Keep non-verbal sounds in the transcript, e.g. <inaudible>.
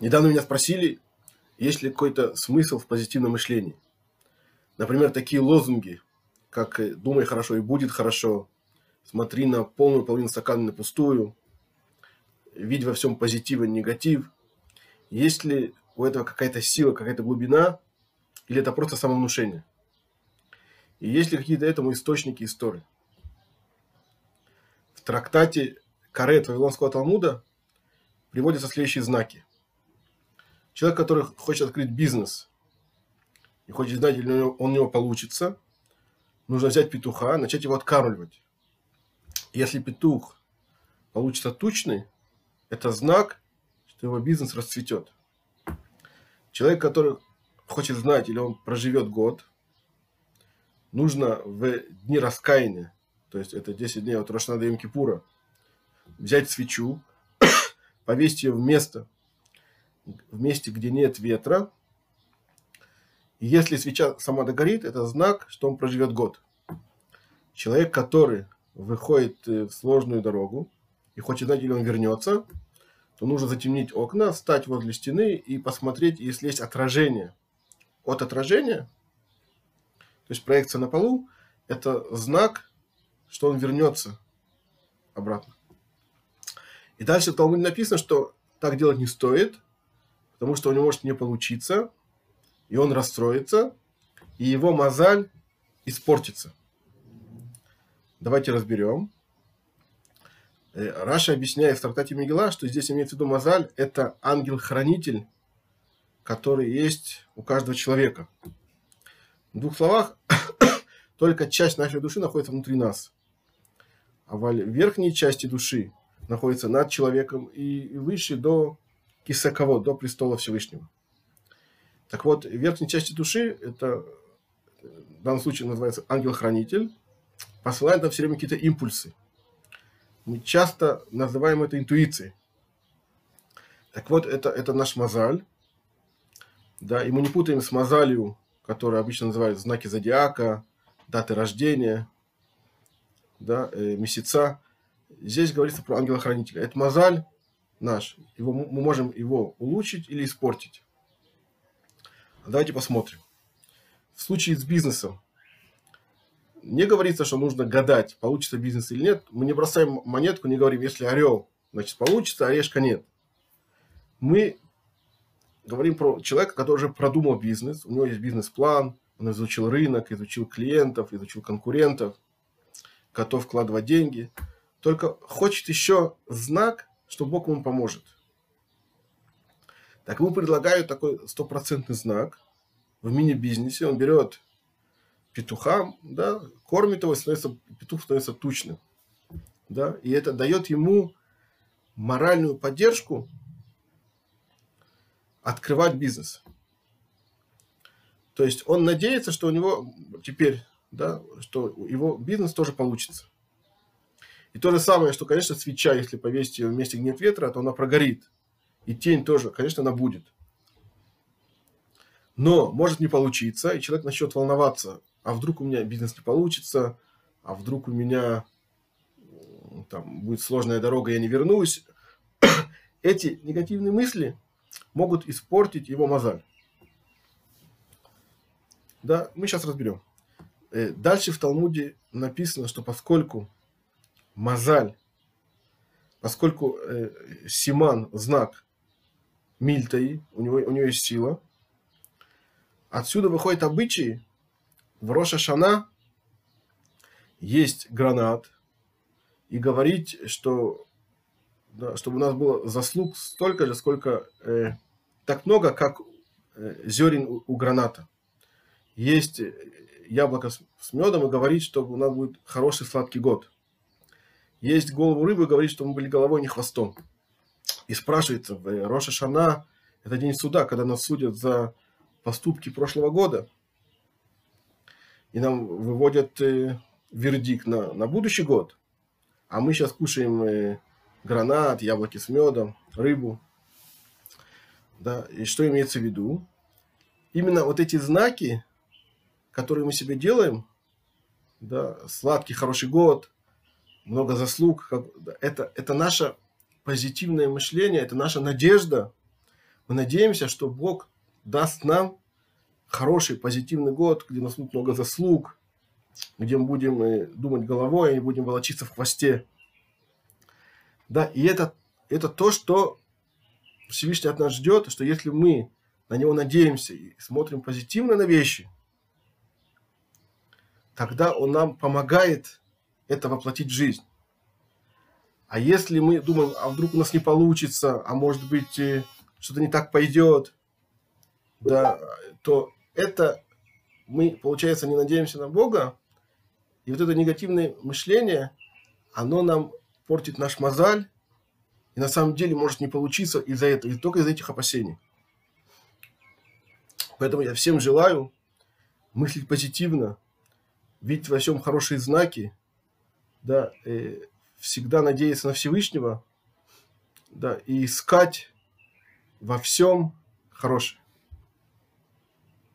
Недавно меня спросили, есть ли какой-то смысл в позитивном мышлении. Например, такие лозунги, как «думай хорошо и будет хорошо», «смотри на полную половину стакана на пустую», «видь во всем позитив и негатив». Есть ли у этого какая-то сила, какая-то глубина, или это просто самовнушение? И есть ли какие-то этому источники истории? В трактате Карет Вавилонского Талмуда приводятся следующие знаки. Человек, который хочет открыть бизнес и хочет знать, или он у него получится, нужно взять петуха, начать его откармливать. Если петух получится тучный, это знак, что его бизнес расцветет. Человек, который хочет знать, или он проживет год, нужно в дни раскаяния, то есть это 10 дней от Рошнада Йом Кипура, взять свечу, <coughs> повесить ее в место, в месте, где нет ветра. И если свеча сама догорит, это знак, что он проживет год. Человек, который выходит э, в сложную дорогу и хочет знать, или он вернется, то нужно затемнить окна, встать возле стены и посмотреть, если есть отражение. От отражения, то есть проекция на полу, это знак, что он вернется обратно. И дальше в Талмуде написано, что так делать не стоит, потому что у него может не получиться, и он расстроится, и его мозаль испортится. Давайте разберем. Э, Раша объясняет в трактате Мегила, что здесь имеется в виду мозаль – это ангел-хранитель, который есть у каждого человека. В двух словах, <coughs> только часть нашей души находится внутри нас. А в верхней части души находится над человеком и выше до кисаковод, до престола Всевышнего. Так вот, верхней части души, это в данном случае называется ангел-хранитель, посылает нам все время какие-то импульсы. Мы часто называем это интуицией. Так вот, это, это наш мозаль. Да, и мы не путаем с мозалью, которая обычно называют знаки зодиака, даты рождения, да, э, месяца. Здесь говорится про ангела-хранителя. Это мозаль наш. Его, мы можем его улучшить или испортить. Давайте посмотрим. В случае с бизнесом. Не говорится, что нужно гадать, получится бизнес или нет. Мы не бросаем монетку, не говорим, если орел, значит получится, орешка нет. Мы говорим про человека, который уже продумал бизнес, у него есть бизнес-план, он изучил рынок, изучил клиентов, изучил конкурентов, готов вкладывать деньги – только хочет еще знак, что Бог ему поможет. Так ему предлагают такой стопроцентный знак в мини-бизнесе. Он берет петуха, да, кормит его, становится, петух становится тучным. Да, и это дает ему моральную поддержку открывать бизнес. То есть он надеется, что у него теперь, да, что его бизнес тоже получится. И то же самое, что, конечно, свеча, если повесить ее в месте, где нет ветра, то она прогорит. И тень тоже, конечно, она будет. Но может не получиться, и человек начнет волноваться. А вдруг у меня бизнес не получится, а вдруг у меня там будет сложная дорога, я не вернусь. <coughs> Эти негативные мысли могут испортить его мозаль. Да, мы сейчас разберем. Э, дальше в Талмуде написано, что поскольку Мазаль, поскольку э, Симан знак Мильтаи, у него, у него есть сила, отсюда выходит обычай, в Роша Шана есть гранат, и говорить, что да, чтобы у нас было заслуг столько же, сколько э, так много, как э, зерен у, у граната. Есть яблоко с, с медом и говорить, что у нас будет хороший сладкий год есть голову рыбы, говорит, что мы были головой, не хвостом. И спрашивается, в Роша Шана, это день суда, когда нас судят за поступки прошлого года. И нам выводят э, вердикт на, на будущий год. А мы сейчас кушаем э, гранат, яблоки с медом, рыбу. Да, и что имеется в виду? Именно вот эти знаки, которые мы себе делаем, да, сладкий, хороший год, много заслуг. Это, это наше позитивное мышление, это наша надежда мы надеемся, что Бог даст нам хороший, позитивный год, где нас будет много заслуг, где мы будем э, думать головой, а не будем волочиться в хвосте. Да, и это, это то, что Всевышний от нас ждет, что если мы на него надеемся и смотрим позитивно на вещи, тогда он нам помогает это воплотить жизнь. А если мы думаем, а вдруг у нас не получится, а может быть э, что-то не так пойдет, да, то это мы, получается, не надеемся на Бога, и вот это негативное мышление, оно нам портит наш мозаль, и на самом деле может не получиться из-за этого, и только из-за этих опасений. Поэтому я всем желаю мыслить позитивно, видеть во всем хорошие знаки, да, и всегда надеяться на Всевышнего, да, и искать во всем хорошее.